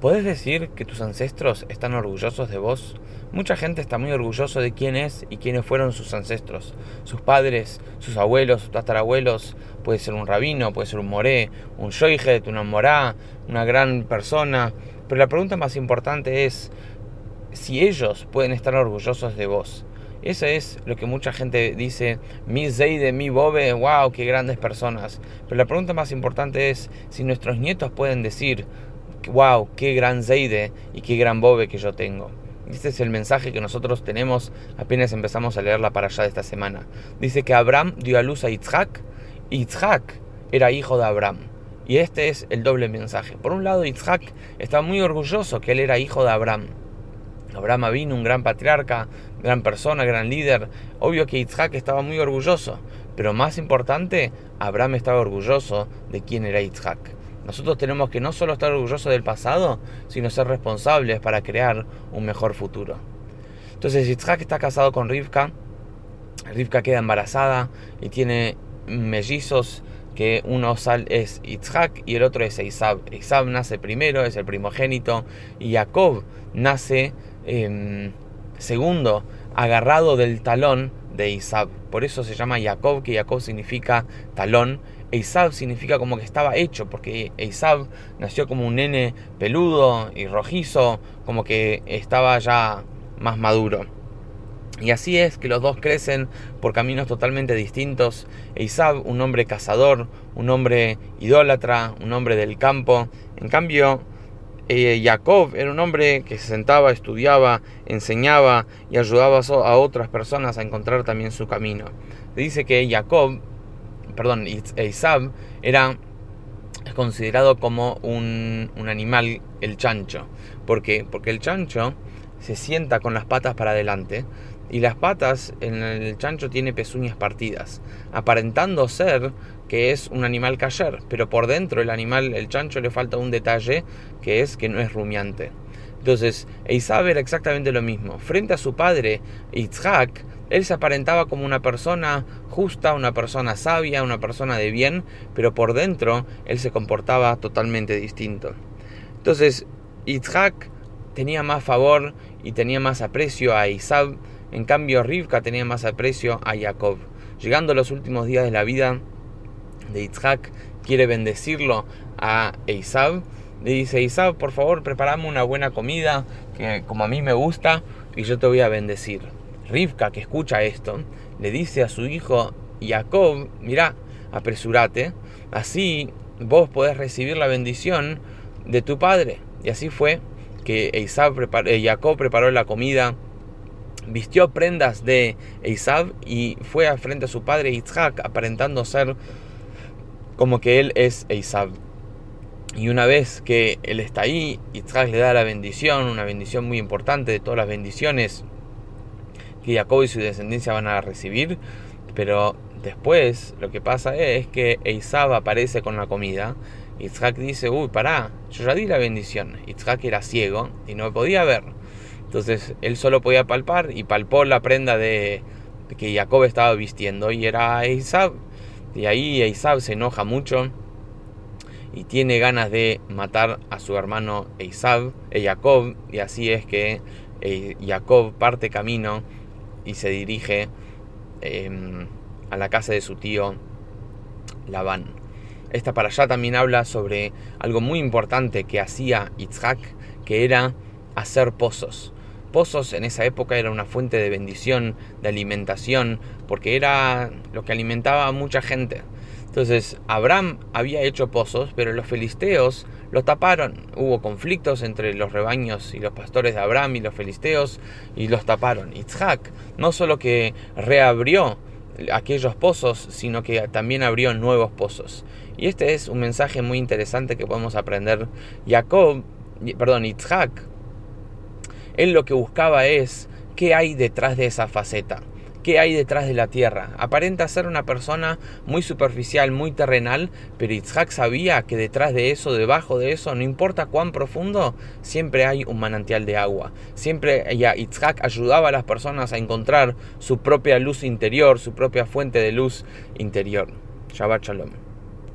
¿Podés decir que tus ancestros están orgullosos de vos? Mucha gente está muy orgulloso de quién es y quiénes fueron sus ancestros. Sus padres, sus abuelos, sus tatarabuelos. Puede ser un rabino, puede ser un moré, un shoijet, una morá, una gran persona. Pero la pregunta más importante es si ellos pueden estar orgullosos de vos. Eso es lo que mucha gente dice, mi Zeide, mi Bobe, wow, qué grandes personas. Pero la pregunta más importante es si nuestros nietos pueden decir, wow, qué gran Zeide y qué gran Bobe que yo tengo. Este es el mensaje que nosotros tenemos apenas empezamos a leerla para allá de esta semana. Dice que Abraham dio a luz a Yitzhak y era hijo de Abraham. Y este es el doble mensaje. Por un lado, Yitzhak estaba muy orgulloso que él era hijo de Abraham. Abraham vino un gran patriarca, gran persona, gran líder. Obvio que Yitzhak estaba muy orgulloso. Pero más importante, Abraham estaba orgulloso de quién era Yitzhak. Nosotros tenemos que no solo estar orgullosos del pasado, sino ser responsables para crear un mejor futuro. Entonces Yitzhak está casado con Rivka, Rivka queda embarazada y tiene mellizos que uno es Yitzhak y el otro es Eisab. Eisab nace primero, es el primogénito, y Jacob nace em, segundo, agarrado del talón de Isab. Por eso se llama Jacob, que Jacob significa talón, Eisab significa como que estaba hecho, porque Eisab nació como un nene peludo y rojizo, como que estaba ya más maduro. Y así es que los dos crecen por caminos totalmente distintos. Eisab, un hombre cazador, un hombre idólatra, un hombre del campo. En cambio, eh, Jacob era un hombre que se sentaba, estudiaba, enseñaba y ayudaba a otras personas a encontrar también su camino. Dice que Jacob perdón, Isab era considerado como un, animal, el chancho. ¿Por qué? Porque el chancho se sienta con las patas para adelante y las patas en el chancho tiene pezuñas partidas, aparentando ser que es un animal cayer, pero por dentro el animal, el chancho le falta un detalle que es que no es rumiante. Entonces, Isab era exactamente lo mismo. Frente a su padre, Yitzhak, él se aparentaba como una persona justa, una persona sabia, una persona de bien, pero por dentro él se comportaba totalmente distinto. Entonces, Yitzhak tenía más favor y tenía más aprecio a Isab, en cambio Rivka tenía más aprecio a Jacob. Llegando los últimos días de la vida de Yitzhak, quiere bendecirlo a Isab le dice, Isab, por favor, prepárame una buena comida, que como a mí me gusta, y yo te voy a bendecir. Rivka, que escucha esto, le dice a su hijo Jacob, mira, apresúrate, así vos podés recibir la bendición de tu padre. Y así fue que eh, Jacob preparó la comida, vistió prendas de Isab y fue a frente a su padre Isaac, aparentando ser como que él es Isab. Y una vez que él está ahí, Yitzhak le da la bendición, una bendición muy importante de todas las bendiciones que Jacob y su descendencia van a recibir. Pero después lo que pasa es que Eisab aparece con la comida. Yitzhak dice, uy, pará, yo ya di la bendición. Yitzhak era ciego y no podía ver. Entonces él solo podía palpar y palpó la prenda de, que Jacob estaba vistiendo y era Eisab. Y ahí Eisab se enoja mucho y tiene ganas de matar a su hermano Eisab, e Jacob, y así es que eh, Jacob parte camino y se dirige em, a la casa de su tío Labán. Esta para allá también habla sobre algo muy importante que hacía Yitzhak, que era hacer pozos. Pozos en esa época era una fuente de bendición, de alimentación, porque era lo que alimentaba a mucha gente. Entonces, Abraham había hecho pozos, pero los filisteos los taparon. Hubo conflictos entre los rebaños y los pastores de Abraham y los filisteos y los taparon. Isaac no solo que reabrió aquellos pozos, sino que también abrió nuevos pozos. Y este es un mensaje muy interesante que podemos aprender. Jacob, perdón, Isaac, él lo que buscaba es qué hay detrás de esa faceta qué hay detrás de la tierra. Aparenta ser una persona muy superficial, muy terrenal, pero Itzhak sabía que detrás de eso, debajo de eso, no importa cuán profundo, siempre hay un manantial de agua. Siempre Itzhak ayudaba a las personas a encontrar su propia luz interior, su propia fuente de luz interior. Shabbat Shalom.